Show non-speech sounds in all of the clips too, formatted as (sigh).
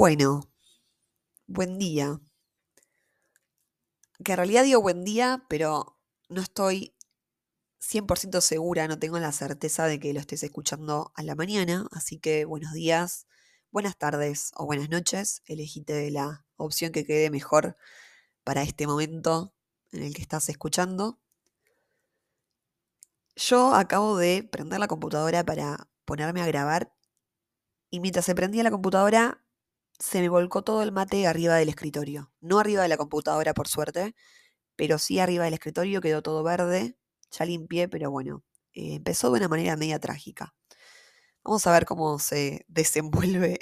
Bueno, buen día. Que en realidad digo buen día, pero no estoy 100% segura, no tengo la certeza de que lo estés escuchando a la mañana, así que buenos días, buenas tardes o buenas noches, elegite la opción que quede mejor para este momento en el que estás escuchando. Yo acabo de prender la computadora para ponerme a grabar y mientras se prendía la computadora se me volcó todo el mate arriba del escritorio. No arriba de la computadora, por suerte, pero sí arriba del escritorio quedó todo verde. Ya limpié, pero bueno, eh, empezó de una manera media trágica. Vamos a ver cómo se (laughs) desenvuelve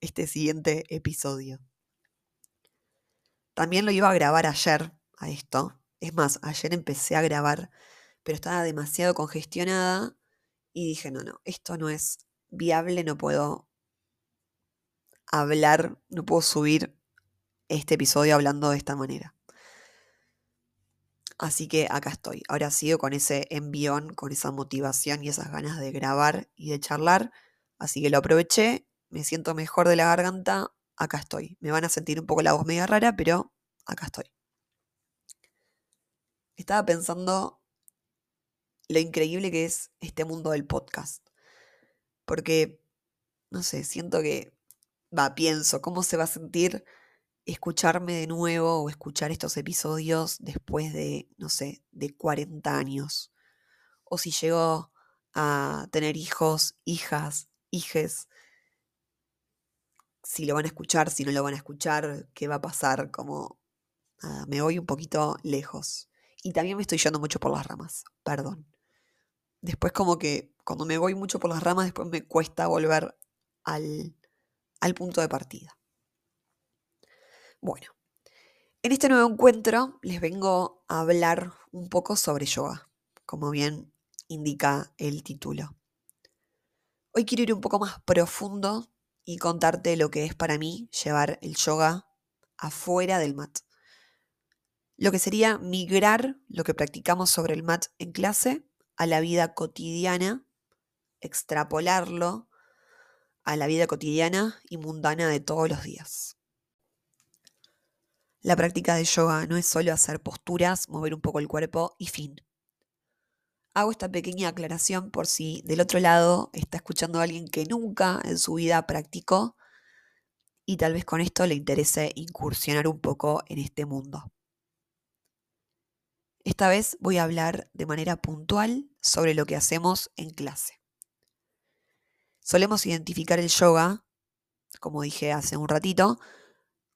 este siguiente episodio. También lo iba a grabar ayer a esto. Es más, ayer empecé a grabar, pero estaba demasiado congestionada y dije, no, no, esto no es viable, no puedo hablar, no puedo subir este episodio hablando de esta manera. Así que acá estoy. Ahora sigo con ese envión, con esa motivación y esas ganas de grabar y de charlar. Así que lo aproveché, me siento mejor de la garganta, acá estoy. Me van a sentir un poco la voz media rara, pero acá estoy. Estaba pensando lo increíble que es este mundo del podcast. Porque, no sé, siento que va, pienso, ¿cómo se va a sentir escucharme de nuevo o escuchar estos episodios después de, no sé, de 40 años? O si llego a tener hijos, hijas, hijes, si lo van a escuchar, si no lo van a escuchar, qué va a pasar, como me voy un poquito lejos. Y también me estoy yendo mucho por las ramas, perdón. Después como que cuando me voy mucho por las ramas, después me cuesta volver al, al punto de partida. Bueno, en este nuevo encuentro les vengo a hablar un poco sobre yoga, como bien indica el título. Hoy quiero ir un poco más profundo y contarte lo que es para mí llevar el yoga afuera del mat. Lo que sería migrar lo que practicamos sobre el mat en clase a la vida cotidiana, extrapolarlo a la vida cotidiana y mundana de todos los días. La práctica de yoga no es solo hacer posturas, mover un poco el cuerpo y fin. Hago esta pequeña aclaración por si del otro lado está escuchando a alguien que nunca en su vida practicó y tal vez con esto le interese incursionar un poco en este mundo. Esta vez voy a hablar de manera puntual sobre lo que hacemos en clase. Solemos identificar el yoga, como dije hace un ratito,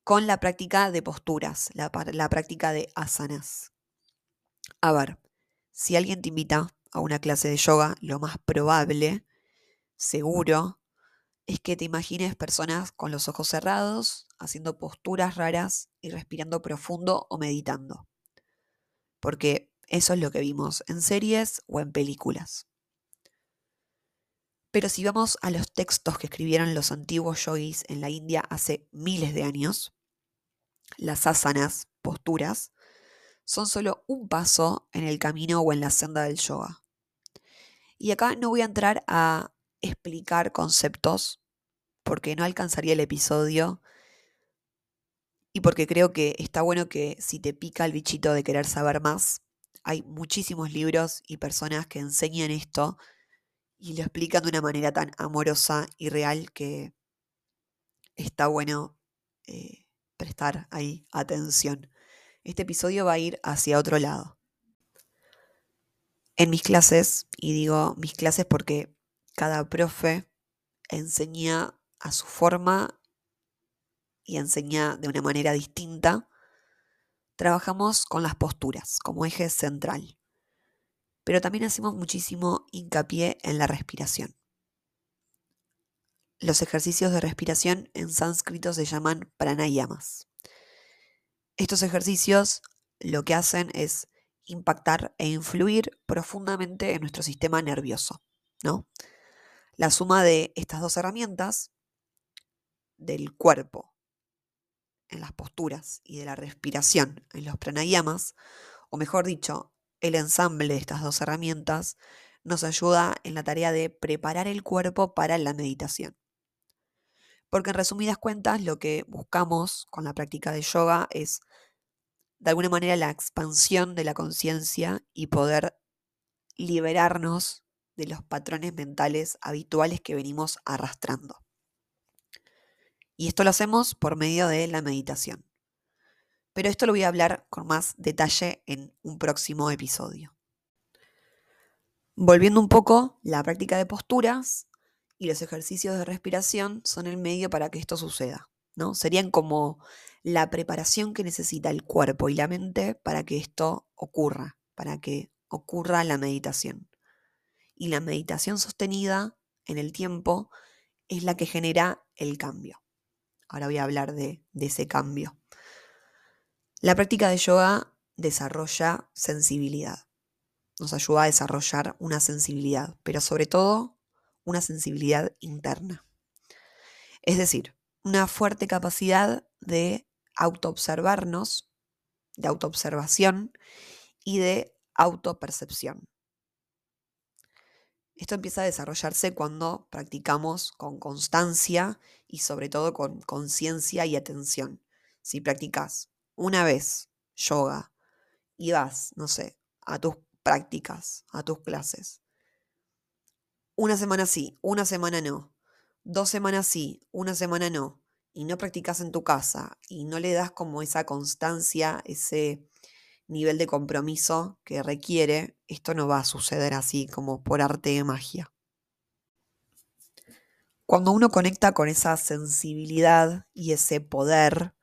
con la práctica de posturas, la, práctica de asanas. A ver, si alguien te invita a una clase de yoga, lo más probable, seguro, es que te imagines personas con los ojos cerrados, haciendo posturas raras y respirando profundo o meditando. Porque eso es lo que vimos en series o en películas. Pero si vamos a los textos que escribieron los antiguos yogis en la India hace miles de años, las asanas, posturas, son solo un paso en el camino o en la senda del yoga. Y acá no voy a entrar a explicar conceptos porque no alcanzaría el episodio y porque creo que está bueno que si te pica el bichito de querer saber más, hay muchísimos libros y personas que enseñan esto y lo explican de una manera tan amorosa y real que está bueno eh, prestar ahí atención. Este episodio va a ir hacia otro lado. En mis clases, y digo mis clases porque cada profe enseña a su forma y enseña de una manera distinta, trabajamos con las posturas como eje central pero también hacemos muchísimo hincapié en la respiración. Los ejercicios de respiración en sánscrito se llaman pranayamas. Estos ejercicios lo que hacen es impactar e influir profundamente en nuestro sistema nervioso, ¿no? La suma de estas dos herramientas, del cuerpo en las posturas y de la respiración en los pranayamas, o mejor dicho, el ensamble de estas dos herramientas nos ayuda en la tarea de preparar el cuerpo para la meditación. Porque en resumidas cuentas lo que buscamos con la práctica de yoga es de alguna manera la expansión de la conciencia y poder liberarnos de los patrones mentales habituales que venimos arrastrando. Y esto lo hacemos por medio de la meditación. Pero esto lo voy a hablar con más detalle en un próximo episodio. Volviendo un poco, la práctica de posturas y los ejercicios de respiración son el medio para que esto suceda. ¿no? Serían como la preparación que necesita el cuerpo y la mente para que esto ocurra, para que ocurra la meditación. Y la meditación sostenida en el tiempo es la que genera el cambio. Ahora voy a hablar de, de ese cambio. La práctica de yoga desarrolla sensibilidad. Nos ayuda a desarrollar una sensibilidad, pero sobre todo una sensibilidad interna. Es decir, una fuerte capacidad de autoobservarnos, de autoobservación y de autopercepción. Esto empieza a desarrollarse cuando practicamos con constancia y sobre todo con conciencia y atención. Si practicas una vez yoga y vas, no sé, a tus prácticas, a tus clases, una semana sí, una semana no, dos semanas sí, una semana no, y no practicas en tu casa y no le das como esa constancia, ese nivel de compromiso que requiere, esto no va a suceder así como por arte de magia. Cuando uno conecta con esa sensibilidad y ese poder,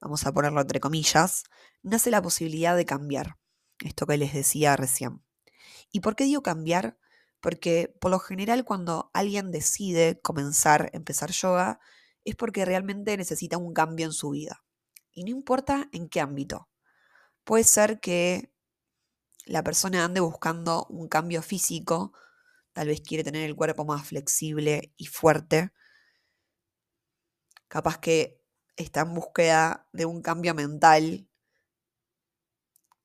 vamos a ponerlo entre comillas, nace la posibilidad de cambiar, esto que les decía recién. ¿Y por qué digo cambiar? Porque por lo general cuando alguien decide comenzar, empezar yoga, es porque realmente necesita un cambio en su vida. Y no importa en qué ámbito. Puede ser que la persona ande buscando un cambio físico, tal vez quiere tener el cuerpo más flexible y fuerte. Capaz que está en búsqueda de un cambio mental.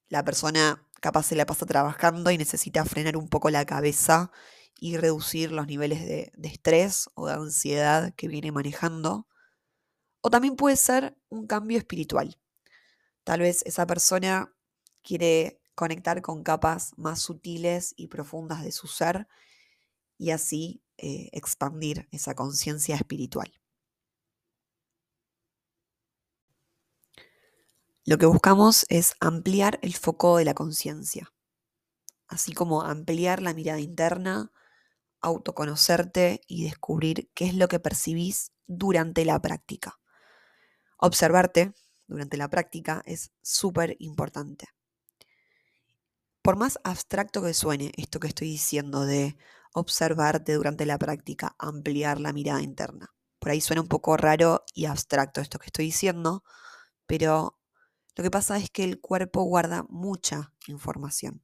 La persona capaz se la pasa trabajando y necesita frenar un poco la cabeza y reducir los niveles de, estrés o de ansiedad que viene manejando. O también puede ser un cambio espiritual. Tal vez esa persona quiere conectar con capas más sutiles y profundas de su ser y así eh, expandir esa conciencia espiritual. Lo que buscamos es ampliar el foco de la conciencia, así como ampliar la mirada interna, autoconocerte y descubrir qué es lo que percibís durante la práctica. Observarte durante la práctica es súper importante. Por más abstracto que suene esto que estoy diciendo de observarte durante la práctica, ampliar la mirada interna. Por ahí suena un poco raro y abstracto esto que estoy diciendo, pero lo que pasa es que el cuerpo guarda mucha información.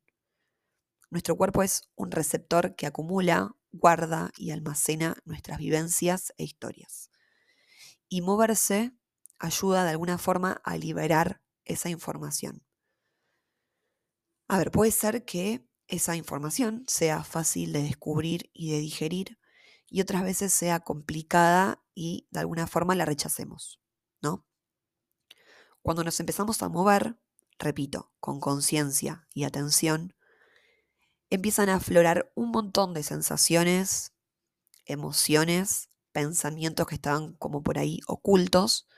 Nuestro cuerpo es un receptor que acumula, guarda y almacena nuestras vivencias e historias. Y moverse ayuda de alguna forma a liberar esa información. A ver, puede ser que esa información sea fácil de descubrir y de digerir y otras veces sea complicada y de alguna forma la rechacemos, ¿no? Cuando nos empezamos a mover, repito, con conciencia y atención, empiezan a aflorar un montón de sensaciones, emociones, pensamientos que estaban como por ahí ocultos,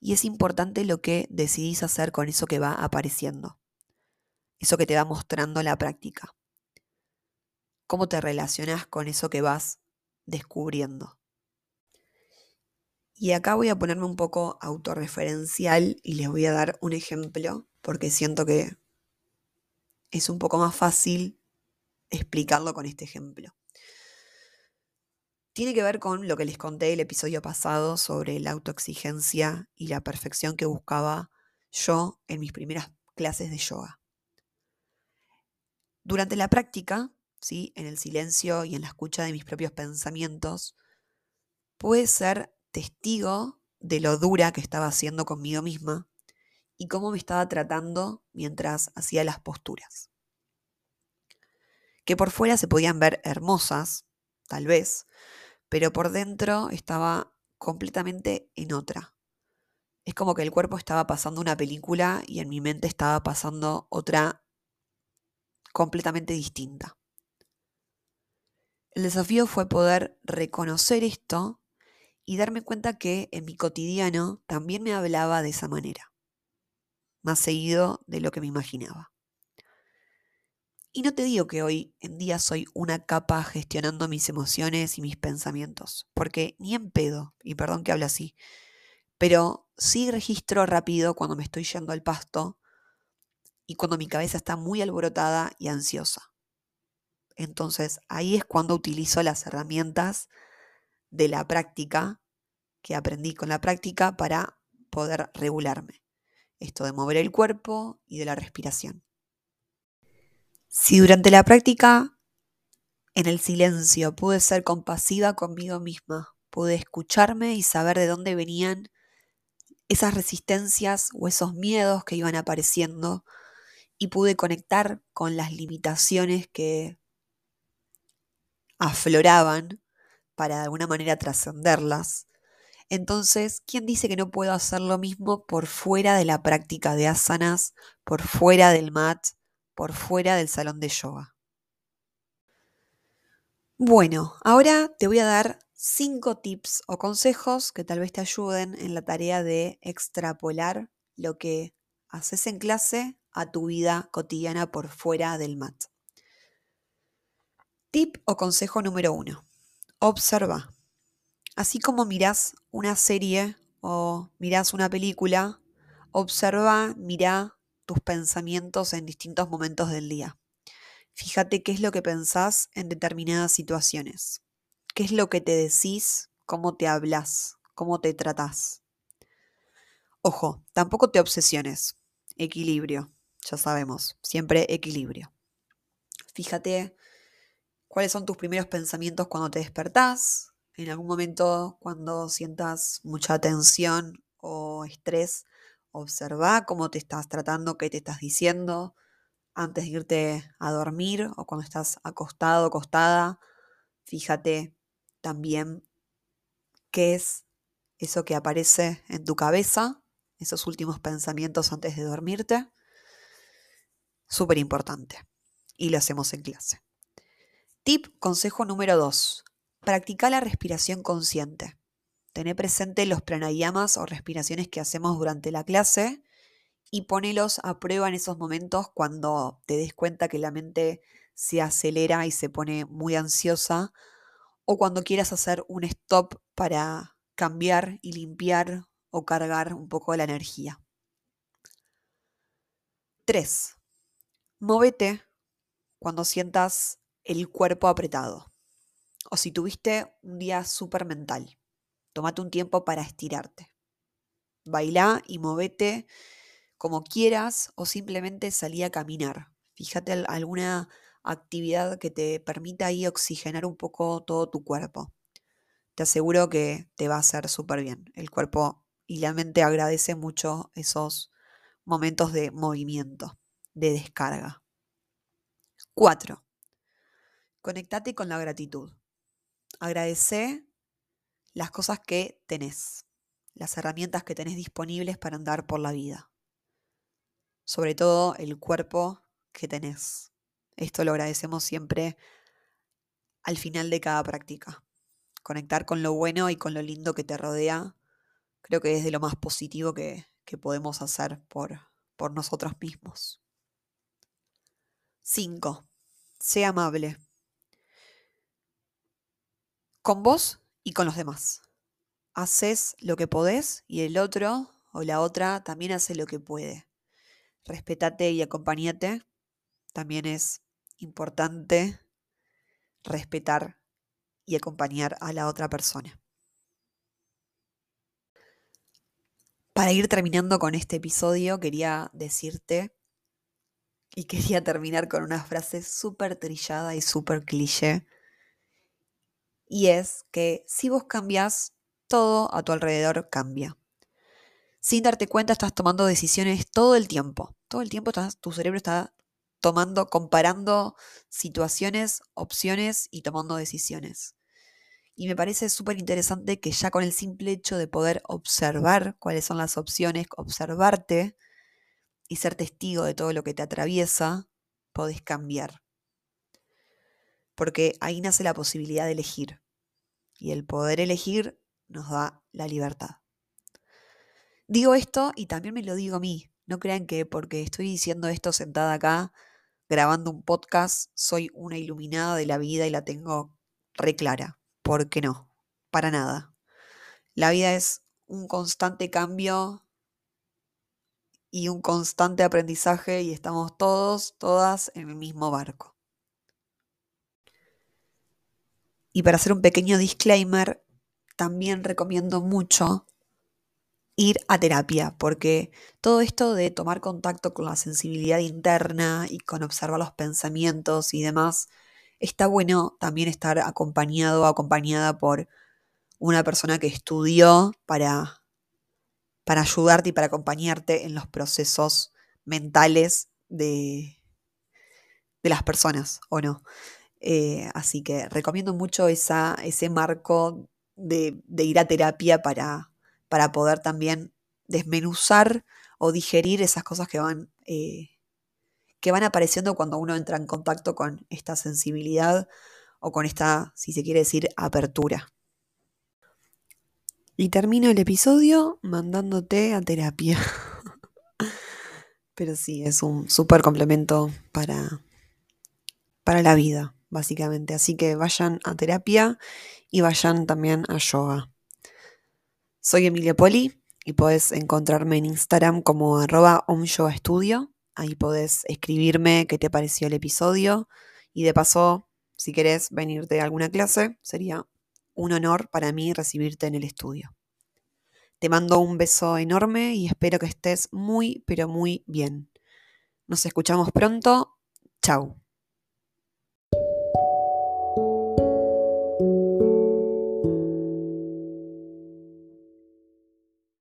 y es importante lo que decidís hacer con eso que va apareciendo, eso que te va mostrando la práctica. ¿Cómo te relacionas con eso que vas descubriendo? Y acá voy a ponerme un poco autorreferencial y les voy a dar un ejemplo porque siento que es un poco más fácil explicarlo con este ejemplo. Tiene que ver con lo que les conté el episodio pasado sobre la autoexigencia y la perfección que buscaba yo en mis primeras clases de yoga. Durante la práctica, ¿sí? en el silencio y en la escucha de mis propios pensamientos, puede ser testigo de lo dura que estaba haciendo conmigo misma y cómo me estaba tratando mientras hacía las posturas. Que por fuera se podían ver hermosas, tal vez, pero por dentro estaba completamente en otra. Es como que el cuerpo estaba pasando una película y en mi mente estaba pasando otra completamente distinta. El desafío fue poder reconocer esto y darme cuenta que en mi cotidiano también me hablaba de esa manera, más seguido de lo que me imaginaba. Y no te digo que hoy en día soy una capa gestionando mis emociones y mis pensamientos, porque ni en pedo, y perdón que hable así, pero sí registro rápido cuando me estoy yendo al pasto y cuando mi cabeza está muy alborotada y ansiosa. Entonces ahí es cuando utilizo las herramientas de la práctica que aprendí con la práctica para poder regularme. Esto de mover el cuerpo y de la respiración. Si durante la práctica, en el silencio, pude ser compasiva conmigo misma, pude escucharme y saber de dónde venían esas resistencias o esos miedos que iban apareciendo y pude conectar con las limitaciones que afloraban para de alguna manera trascenderlas. Entonces, ¿quién dice que no puedo hacer lo mismo por fuera de la práctica de asanas, por fuera del mat, por fuera del salón de yoga? Bueno, ahora te voy a dar cinco tips o consejos que tal vez te ayuden en la tarea de extrapolar lo que haces en clase a tu vida cotidiana por fuera del mat. Tip o consejo número uno. Observa. Así como mirás una serie o mirás una película, observa, mira tus pensamientos en distintos momentos del día. Fíjate qué es lo que pensás en determinadas situaciones. ¿Qué es lo que te decís? ¿Cómo te hablas? ¿Cómo te tratás? Ojo, tampoco te obsesiones. Equilibrio, ya sabemos, siempre equilibrio. Fíjate cuáles son tus primeros pensamientos cuando te despertás, en algún momento cuando sientas mucha tensión o estrés, observa cómo te estás tratando, qué te estás diciendo antes de irte a dormir o cuando estás acostado, acostada. Fíjate también qué es eso que aparece en tu cabeza, esos últimos pensamientos antes de dormirte. Súper importante. Y lo hacemos en clase. Tip, consejo número 2. Practica la respiración consciente. Tené presente los pranayamas o respiraciones que hacemos durante la clase y ponelos a prueba en esos momentos cuando te des cuenta que la mente se acelera y se pone muy ansiosa o cuando quieras hacer un stop para cambiar y limpiar o cargar un poco la energía. 3. Móvete cuando sientas el cuerpo apretado. O si tuviste un día súper mental, tómate un tiempo para estirarte. Baila y movete como quieras o simplemente salí a caminar. Fíjate alguna actividad que te permita ahí oxigenar un poco todo tu cuerpo. Te aseguro que te va a hacer súper bien. El cuerpo y la mente agradece mucho esos momentos de movimiento, de descarga. 4. Conectate con la gratitud. Agradece las cosas que tenés, las herramientas que tenés disponibles para andar por la vida. Sobre todo el cuerpo que tenés. Esto lo agradecemos siempre al final de cada práctica. Conectar con lo bueno y con lo lindo que te rodea, creo que es de lo más positivo que, podemos hacer por, por nosotros mismos. 5. Sea amable con vos y con los demás. Haces lo que podés y el otro o la otra también hace lo que puede. Respetate y acompañate. También es importante respetar y acompañar a la otra persona. Para ir terminando con este episodio, quería decirte y quería terminar con una frase súper trillada y súper cliché y es que si vos cambias, todo a tu alrededor cambia. Sin darte cuenta estás tomando decisiones todo el tiempo. Todo el tiempo tu cerebro está tomando, comparando situaciones, opciones y tomando decisiones. Y me parece súper interesante que ya con el simple hecho de poder observar cuáles son las opciones, observarte y ser testigo de todo lo que te atraviesa, podés cambiar. Porque ahí nace la posibilidad de elegir. Y el poder elegir nos da la libertad. Digo esto y también me lo digo a mí. No crean que porque estoy diciendo esto sentada acá, grabando un podcast, soy una iluminada de la vida y la tengo reclara. ¿Por qué no? Para nada. La vida es un constante cambio y un constante aprendizaje y estamos todos, todas en el mismo barco. Y para hacer un pequeño disclaimer, también recomiendo mucho ir a terapia, porque todo esto de tomar contacto con la sensibilidad interna y con observar los pensamientos y demás, está bueno también estar acompañado o acompañada por una persona que estudió para para ayudarte y para acompañarte en los procesos mentales de, de las personas, ¿o no? Eh, así que recomiendo mucho esa, ese marco de, ir a terapia para, para, poder también desmenuzar o digerir esas cosas que van, eh, que van apareciendo cuando uno entra en contacto con esta sensibilidad o con esta, si se quiere decir, apertura. Y termino el episodio mandándote a terapia. (laughs) Pero sí, es un súper complemento para, para la vida, básicamente. Así que vayan a terapia y vayan también a yoga. Soy Emilia Poli y podés encontrarme en Instagram como arroba. Ahí podés escribirme qué te pareció el episodio y de paso, si querés venirte a alguna clase, sería un honor para mí recibirte en el estudio. Te mando un beso enorme y espero que estés muy, pero muy bien. Nos escuchamos pronto. Chao.